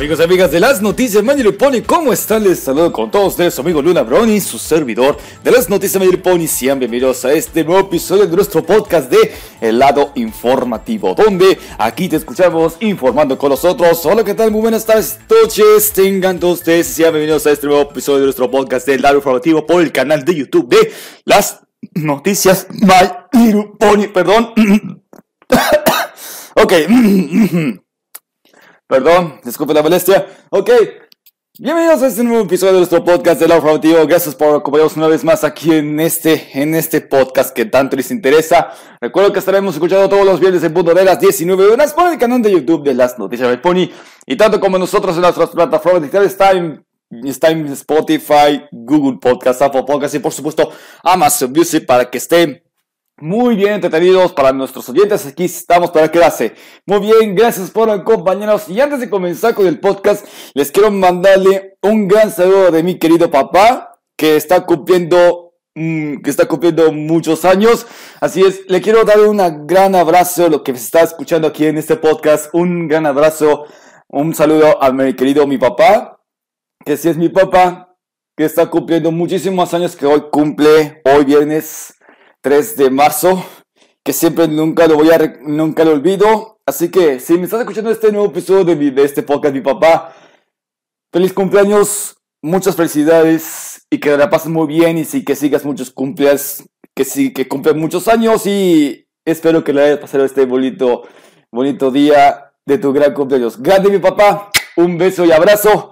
Amigos y amigas de las noticias Manuel Pony, ¿cómo están? Les saludo con todos ustedes, su amigo Luna Brony, su servidor de las noticias Manuel Pony. Sean bienvenidos a este nuevo episodio de nuestro podcast de El lado informativo, donde aquí te escuchamos informando con nosotros. Hola, ¿qué tal? Muy buenas tardes, noches. Tengan todos ustedes, sean bienvenidos a este nuevo episodio de nuestro podcast de El lado informativo por el canal de YouTube de las noticias My Pony. Perdón. ok. Perdón, disculpe la molestia. Ok, bienvenidos a este nuevo episodio de nuestro podcast de la Informativo. Gracias por acompañarnos una vez más aquí en este, en este podcast que tanto les interesa. Recuerdo que estaremos escuchando todos los viernes en punto de las 19 horas por el canal de YouTube de las noticias de Pony. Y tanto como nosotros en nuestras plataformas digitales está en, está en Spotify, Google Podcast, Apple Podcast y por supuesto Amazon Music para que estén muy bien entretenidos para nuestros oyentes. Aquí estamos para quedarse. Muy bien, gracias por acompañarnos. Y antes de comenzar con el podcast, les quiero mandarle un gran saludo de mi querido papá, que está cumpliendo, mm, que está cumpliendo muchos años. Así es, le quiero dar un gran abrazo, lo que se está escuchando aquí en este podcast. Un gran abrazo, un saludo a mi querido mi papá, que sí es mi papá, que está cumpliendo muchísimos años, que hoy cumple, hoy viernes 3 de marzo, que siempre nunca lo voy a, nunca lo olvido. Así que si me estás escuchando este nuevo episodio de, mi, de este podcast, mi papá, feliz cumpleaños, muchas felicidades y que la pases muy bien y sí, que sigas muchos cumpleaños, que sí, que cumplen muchos años y espero que le hayas pasado este bonito, bonito día de tu gran cumpleaños. Grande mi papá, un beso y abrazo,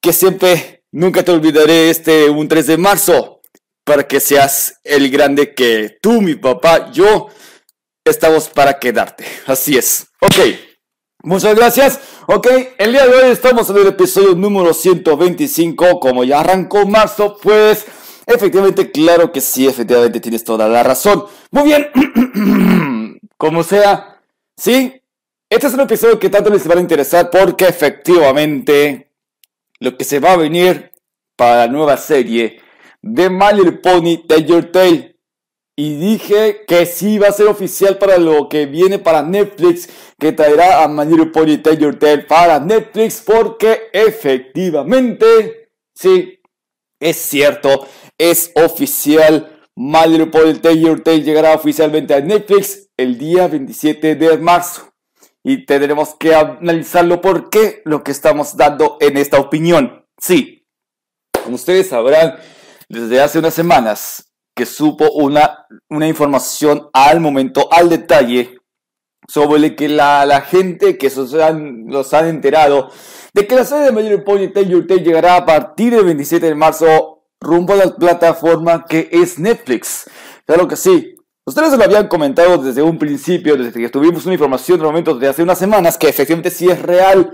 que siempre, nunca te olvidaré este un 3 de marzo para que seas el grande que tú, mi papá, yo estamos para quedarte. Así es. Ok. Muchas gracias. Ok, el día de hoy estamos en el episodio número 125. Como ya arrancó marzo, pues efectivamente, claro que sí, efectivamente tienes toda la razón. Muy bien. Como sea, sí, este es un episodio que tanto les va a interesar porque efectivamente lo que se va a venir para la nueva serie de My Little Pony Your Tale. Y dije que sí va a ser oficial para lo que viene para Netflix, que traerá a My Little Pony Your Tale para Netflix, porque efectivamente, sí, es cierto, es oficial. My Little Pony Your Tale llegará oficialmente a Netflix el día 27 de marzo. Y tendremos que analizarlo por qué lo que estamos dando en esta opinión. Sí, como ustedes sabrán, desde hace unas semanas que supo una, una información al momento, al detalle, sobre que la, la gente que se han, los han enterado de que la serie de Mayor Pony Taylor Tale llegará a partir del 27 de marzo rumbo a la plataforma que es Netflix. Claro que sí. Ustedes lo habían comentado desde un principio, desde que tuvimos una información de momento de hace unas semanas, que efectivamente sí es real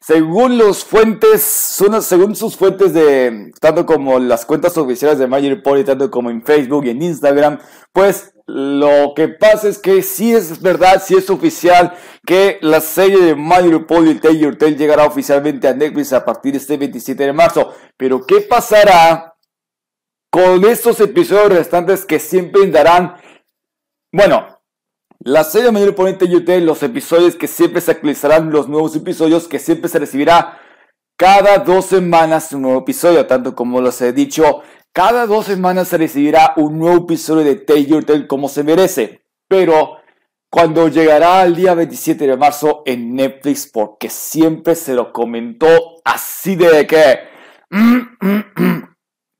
según los fuentes, según sus fuentes de tanto como las cuentas oficiales de Major Pony, tanto como en Facebook y en Instagram, pues lo que pasa es que sí es verdad, sí es oficial que la serie de Major Pony Taylor Tale llegará oficialmente a Netflix a partir de este 27 de marzo. Pero ¿qué pasará con estos episodios restantes que siempre darán, bueno, la serie Manuel Ponente YouTube, los episodios que siempre se actualizarán, los nuevos episodios que siempre se recibirá cada dos semanas un nuevo episodio, tanto como los he dicho, cada dos semanas se recibirá un nuevo episodio de Taylor Tale como se merece. Pero cuando llegará el día 27 de marzo en Netflix, porque siempre se lo comentó así de que...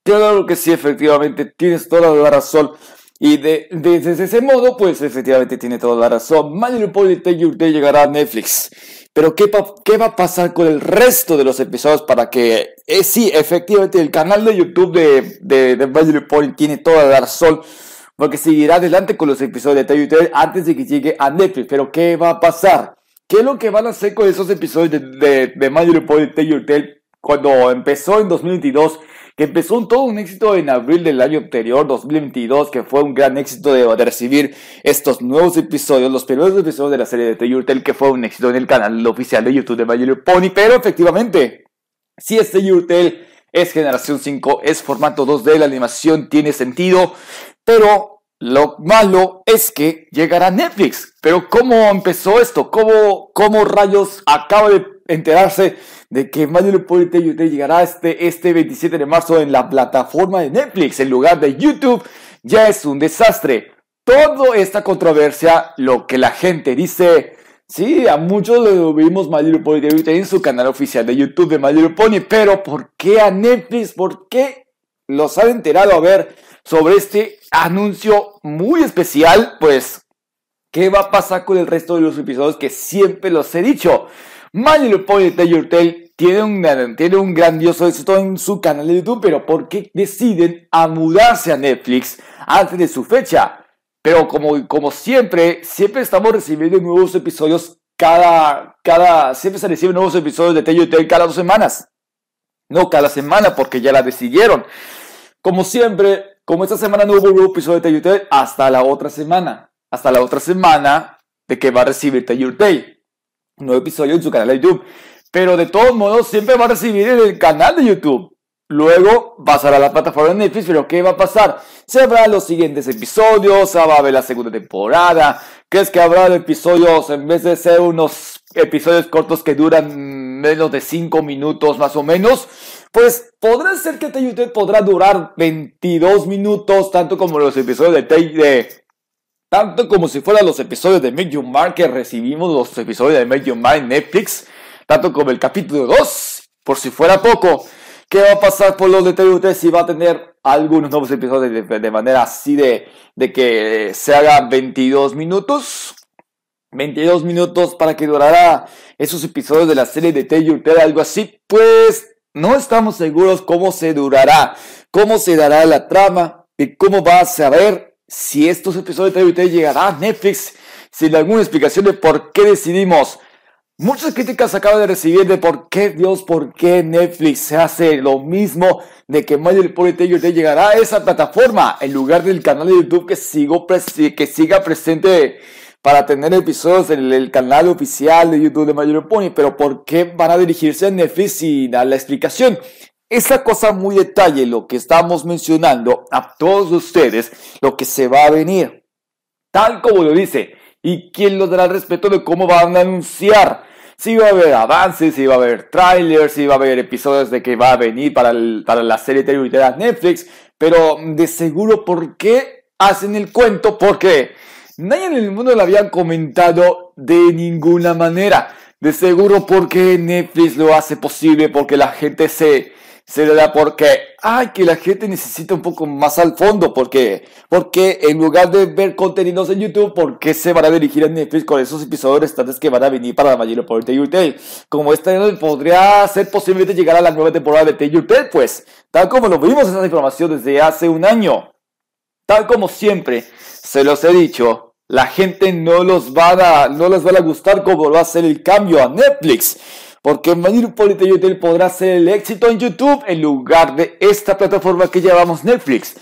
Claro que sí, efectivamente, tienes toda la razón. Y de, desde ese modo, pues efectivamente tiene toda la razón. Pony Your Day llegará a Netflix. Pero ¿qué, ¿qué, va a pasar con el resto de los episodios para que... Eh, sí, efectivamente, el canal de YouTube de, de, de Pony tiene toda la razón. Porque seguirá adelante con los episodios de Tell antes de que llegue a Netflix. Pero ¿qué va a pasar? ¿Qué es lo que van a hacer con esos episodios de, de, de Tale cuando empezó en 2022? Que empezó un, todo un éxito en abril del año anterior, 2022, que fue un gran éxito de, recibir estos nuevos episodios, los primeros episodios de la serie de Tale, que fue un éxito en el canal oficial de YouTube de My Pony, pero efectivamente, si este Tale es generación 5, es formato 2D, la animación tiene sentido, pero lo malo es que llegará Netflix. Pero ¿cómo empezó esto? ¿Cómo, cómo rayos acaba de enterarse de que My Pony llegará este, este 27 de marzo en la plataforma de Netflix en lugar de YouTube, ya es un desastre. Toda esta controversia, lo que la gente dice, sí, a muchos lo vimos My Pony en su canal oficial de YouTube de My Pony, pero ¿por qué a Netflix? ¿Por qué los han enterado a ver sobre este anuncio muy especial? Pues, ¿qué va a pasar con el resto de los episodios que siempre los he dicho? My Little Pony Your Tale tiene un, tiene un grandioso éxito en su canal de YouTube, pero ¿por qué deciden a mudarse a Netflix antes de su fecha? Pero como, como siempre, siempre estamos recibiendo nuevos episodios cada, cada, siempre se reciben nuevos episodios de Tell Tale cada dos semanas. No cada semana porque ya la decidieron. Como siempre, como esta semana no hubo un episodio de Tell Tale, hasta la otra semana. Hasta la otra semana de que va a recibir Tell Tale nuevo episodio en su canal de YouTube. Pero de todos modos, siempre va a recibir en el canal de YouTube. Luego pasará a la plataforma de Netflix, pero ¿qué va a pasar? Se habrá los siguientes episodios, va a ver la segunda temporada. ¿Crees que habrá episodios en vez de ser unos episodios cortos que duran menos de 5 minutos más o menos? Pues podrá ser que YouTube podrá durar 22 minutos, tanto como los episodios de, de tanto como si fueran los episodios de Make You Mark que recibimos los episodios de Make You Mark en Netflix, tanto como el capítulo 2, por si fuera poco. ¿Qué va a pasar por los de si va a tener algunos nuevos episodios de, manera así de, de que se hagan 22 minutos? 22 minutos para que durara esos episodios de la serie de TUT, algo así. Pues no estamos seguros cómo se durará, cómo se dará la trama y cómo va a saber si estos episodios de TVT llegarán a Netflix sin alguna explicación de por qué decidimos. Muchas críticas acabo de recibir de por qué Dios, por qué Netflix se hace lo mismo de que My Little Pony llegará a esa plataforma en lugar del canal de YouTube que, sigo que siga presente para tener episodios en el canal oficial de YouTube de Little Pony. Pero ¿por qué van a dirigirse a Netflix sin dar la explicación? Esa cosa muy detalle, lo que estamos mencionando a todos ustedes, lo que se va a venir, tal como lo dice, y quién lo dará respeto de cómo van a anunciar. Si va a haber avances, si va a haber trailers, si va a haber episodios de que va a venir para, la serie de Netflix, pero de seguro, ¿por qué hacen el cuento? Porque nadie en el mundo lo había comentado de ninguna manera. De seguro porque Netflix lo hace posible, porque la gente se, se le da porque, ay, que la gente necesita un poco más al fondo, porque, porque en lugar de ver contenidos en YouTube, ¿por qué se van a dirigir a Netflix con esos episodios restantes que van a venir para la mayoría por Tale? Como este podría ser posiblemente llegar a la nueva temporada de Tale, pues, tal como lo vimos esa información desde hace un año, tal como siempre, se los he dicho, la gente no los va a, no les va a gustar como va a ser el cambio a Netflix. Porque Manir Polite Hotel podrá ser el éxito en YouTube en lugar de esta plataforma que llamamos Netflix.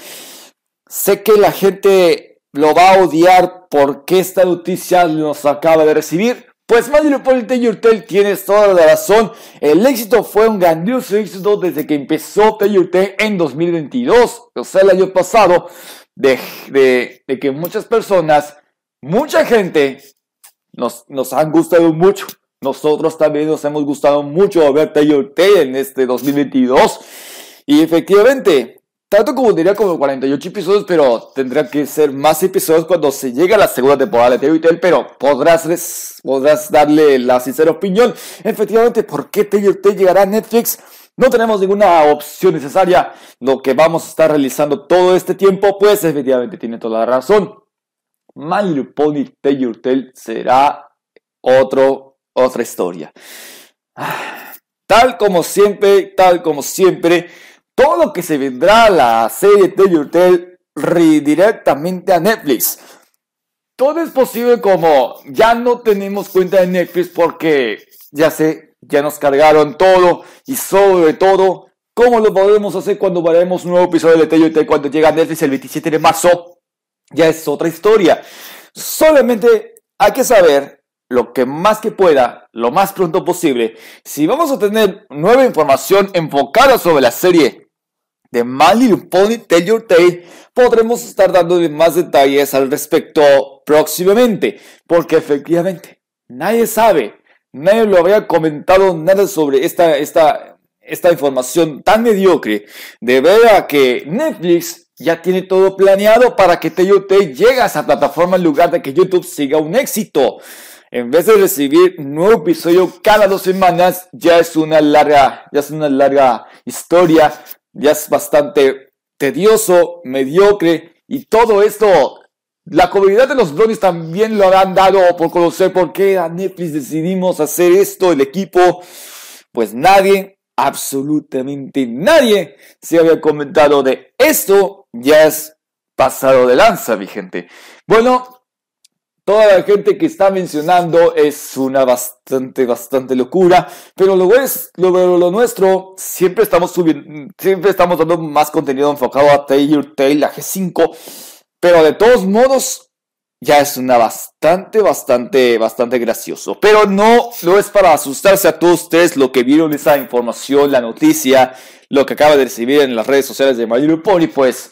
Sé que la gente lo va a odiar porque esta noticia nos acaba de recibir. Pues Manir Polite Hotel tienes toda la razón. El éxito fue un grandioso éxito desde que empezó TUT en 2022, o sea, el año pasado, de, que muchas personas, mucha gente nos han gustado mucho. Nosotros también nos hemos gustado mucho ver Taylor en este 2022. Y efectivamente, tanto como diría como 48 episodios, pero tendrá que ser más episodios cuando se llegue a la segunda temporada de Taylor Tail, pero podrás, podrás darle la sincera opinión. Efectivamente, ¿por qué Taylor llegará a Netflix? no tenemos ninguna opción necesaria, lo que vamos a estar realizando todo este tiempo, pues efectivamente tiene toda la razón. My Little Pony Tale Tale será otro, otra historia. Tal como siempre, tal como siempre, todo lo que se vendrá a la serie Tale Tale redirectamente a Netflix. Todo es posible como ya no tenemos cuenta de Netflix porque ya sé, ya nos cargaron todo y sobre todo, ¿cómo lo podemos hacer cuando veremos un nuevo episodio de Tale cuando llega a Netflix el 27 de marzo? Ya es otra historia. Solamente hay que saber lo que más que pueda, lo más pronto posible, si vamos a tener nueva información enfocada sobre la serie de My Little Pony Tell Your podremos estar dando más detalles al respecto próximamente, porque efectivamente nadie sabe, nadie lo había comentado nada sobre esta, esta, esta información tan mediocre, de ver a que Netflix ya tiene todo planeado para que Tell Your llegue a esa plataforma en lugar de que YouTube siga un éxito. En vez de recibir un nuevo episodio cada dos semanas, ya es una larga, ya es una larga historia, ya es bastante tedioso, mediocre y todo esto. La comunidad de los drones también lo han dado por conocer por qué a Netflix decidimos hacer esto, el equipo. Pues nadie, absolutamente nadie se había comentado de esto. Ya es pasado de lanza, mi gente. Bueno, Toda la gente que está mencionando es una bastante, bastante locura, pero lo es, lo, lo nuestro, siempre estamos subiendo, siempre estamos dando más contenido enfocado a Taylor Tail, la G5, pero de todos modos, ya es una bastante, bastante, bastante gracioso. Pero no lo es para asustarse a todos ustedes lo que vieron esa información, la noticia, lo que acaba de recibir en las redes sociales de My Little Pony, pues,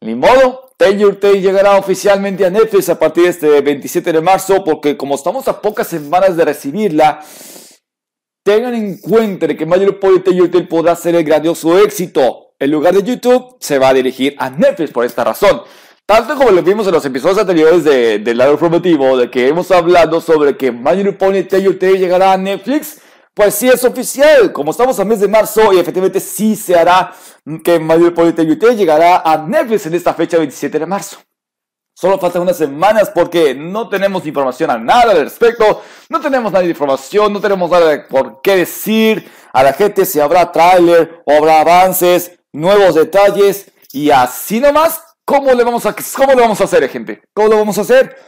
ni modo, Taylor Tay llegará oficialmente a Netflix a partir de este 27 de marzo porque como estamos a pocas semanas de recibirla, tengan en cuenta que Mayor Pony Taylor Tay podrá ser el grandioso éxito. En lugar de YouTube, se va a dirigir a Netflix por esta razón. Tanto como lo vimos en los episodios anteriores de, del lado promotivo, de que hemos hablado sobre que Mayor Pony Taylor Tay llegará a Netflix, pues sí es oficial, como estamos a mes de marzo y efectivamente sí se hará que Mario Polite YouTube llegará a Netflix en esta fecha 27 de marzo. Solo faltan unas semanas porque no tenemos información a nada al respecto, no tenemos nada de información, no tenemos nada de por qué decir a la gente si habrá tráiler o habrá avances, nuevos detalles y así nomás, ¿cómo le vamos a, cómo le vamos a hacer, gente? ¿Cómo lo vamos a hacer?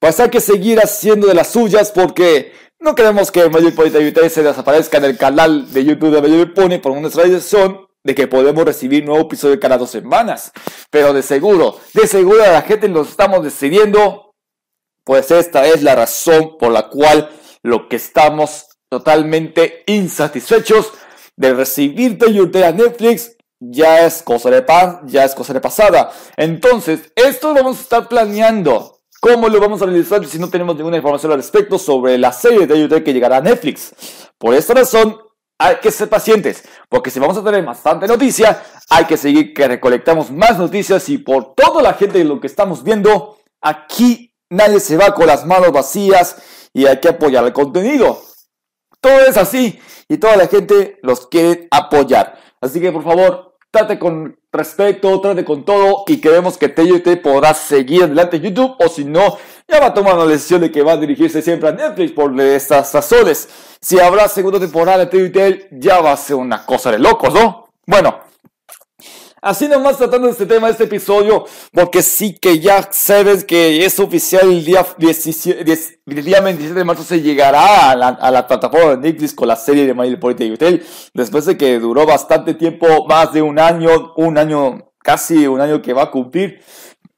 Pues hay que seguir haciendo de las suyas porque no queremos que Major Pony TV se desaparezca en el canal de YouTube de Major Pony por una tradición de que podemos recibir nuevo episodio cada dos semanas. Pero de seguro, de seguro a la gente nos estamos decidiendo, pues esta es la razón por la cual lo que estamos totalmente insatisfechos de recibir de a Netflix ya es cosa de paz, ya es cosa de pasada. Entonces, esto lo vamos a estar planeando ¿Cómo lo vamos a realizar si no tenemos ninguna información al respecto sobre la serie de YouTube que llegará a Netflix? Por esta razón, hay que ser pacientes, porque si vamos a tener bastante noticia, hay que seguir que recolectamos más noticias y por toda la gente de lo que estamos viendo, aquí nadie se va con las manos vacías y hay que apoyar el contenido. Todo es así y toda la gente los quiere apoyar. Así que por favor, trate con respecto, trate con todo y queremos que TYT podrá seguir adelante en YouTube o si no, ya va tomar la decisión de que va a dirigirse siempre a Netflix por estas razones. Si habrá segunda temporada de TYT, ya va a ser una cosa de locos, ¿no? Bueno, Así nomás tratando este tema, este episodio, porque sí que ya sabes que es oficial el día, 17, el día 27 de marzo se llegará a la, a la plataforma de Netflix con la serie de My Little Pony Hotel, después de que duró bastante tiempo, más de un año, un año, casi un año que va a cumplir,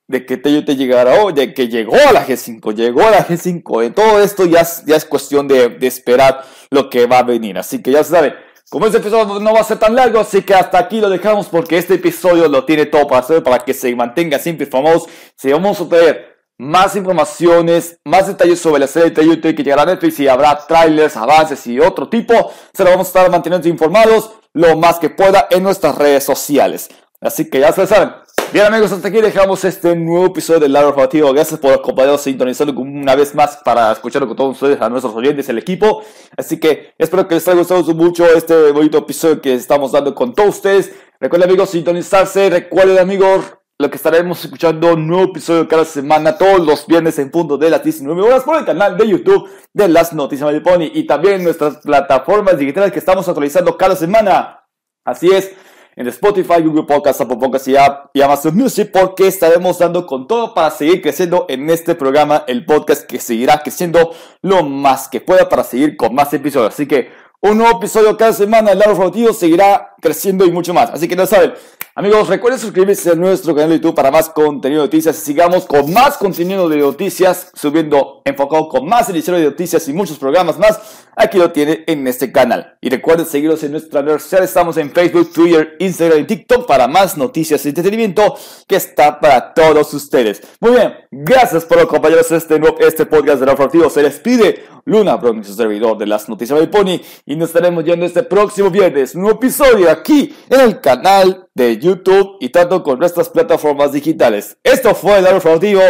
de que te, te llegará, o de que llegó a la G5, llegó a la G5, en todo esto ya, es cuestión de, de esperar lo que va a venir, así que ya se sabe. Como este episodio no va a ser tan largo, así que hasta aquí lo dejamos porque este episodio lo tiene todo para hacer para que se mantenga siempre famoso. Si vamos a tener más informaciones, más detalles sobre la serie de YouTube que llegará a Netflix y habrá trailers, avances y otro tipo, se lo vamos a estar manteniendo informados lo más que pueda en nuestras redes sociales. Así que ya se saben, Bien amigos, hasta aquí dejamos este nuevo episodio del Lado Informativo. Gracias por acompañarnos sintonizando una vez más para escucharlo con todos ustedes, a nuestros oyentes, el equipo. Así que espero que les haya gustado mucho este bonito episodio que estamos dando con todos ustedes. Recuerden amigos, sintonizarse. Recuerden amigos, lo que estaremos escuchando un nuevo episodio cada semana, todos los viernes en punto de las 19 horas por el canal de YouTube de las Noticias de Pony y también nuestras plataformas digitales que estamos actualizando cada semana. Así es, en Spotify, Google Podcast, Apple Podcast y, y Amazon Music porque estaremos dando con todo para seguir creciendo en este programa, el podcast que seguirá creciendo lo más que pueda para seguir con más episodios. Así que un nuevo episodio cada semana, el lado informativo seguirá creciendo y mucho más. Así que no saben, Amigos, recuerden suscribirse a nuestro canal de YouTube para más contenido de noticias y sigamos con más contenido de noticias, subiendo enfocado con más ediciones de noticias y muchos programas más. Aquí lo tiene en este canal. Y recuerden seguirnos en nuestra red social. Estamos en Facebook, Twitter, Instagram y TikTok para más noticias y entretenimiento que está para todos ustedes. Muy bien, gracias por acompañarnos este, este podcast de la Deportivo. Se les pide Luna Bronx, su servidor de las noticias de Pony. Y nos estaremos viendo este próximo viernes. Un nuevo episodio aquí en el canal de YouTube y tanto con nuestras plataformas digitales. Esto fue el Informativo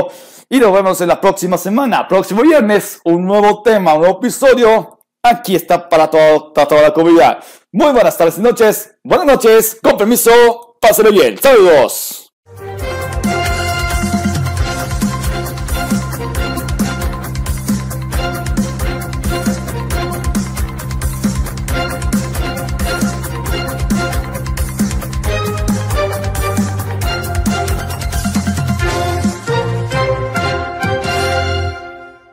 y nos vemos en la próxima semana, próximo viernes, un nuevo tema, un nuevo episodio. Aquí está para, todo, para toda la comunidad. Muy buenas tardes y noches, buenas noches, con permiso, pásenlo bien, saludos.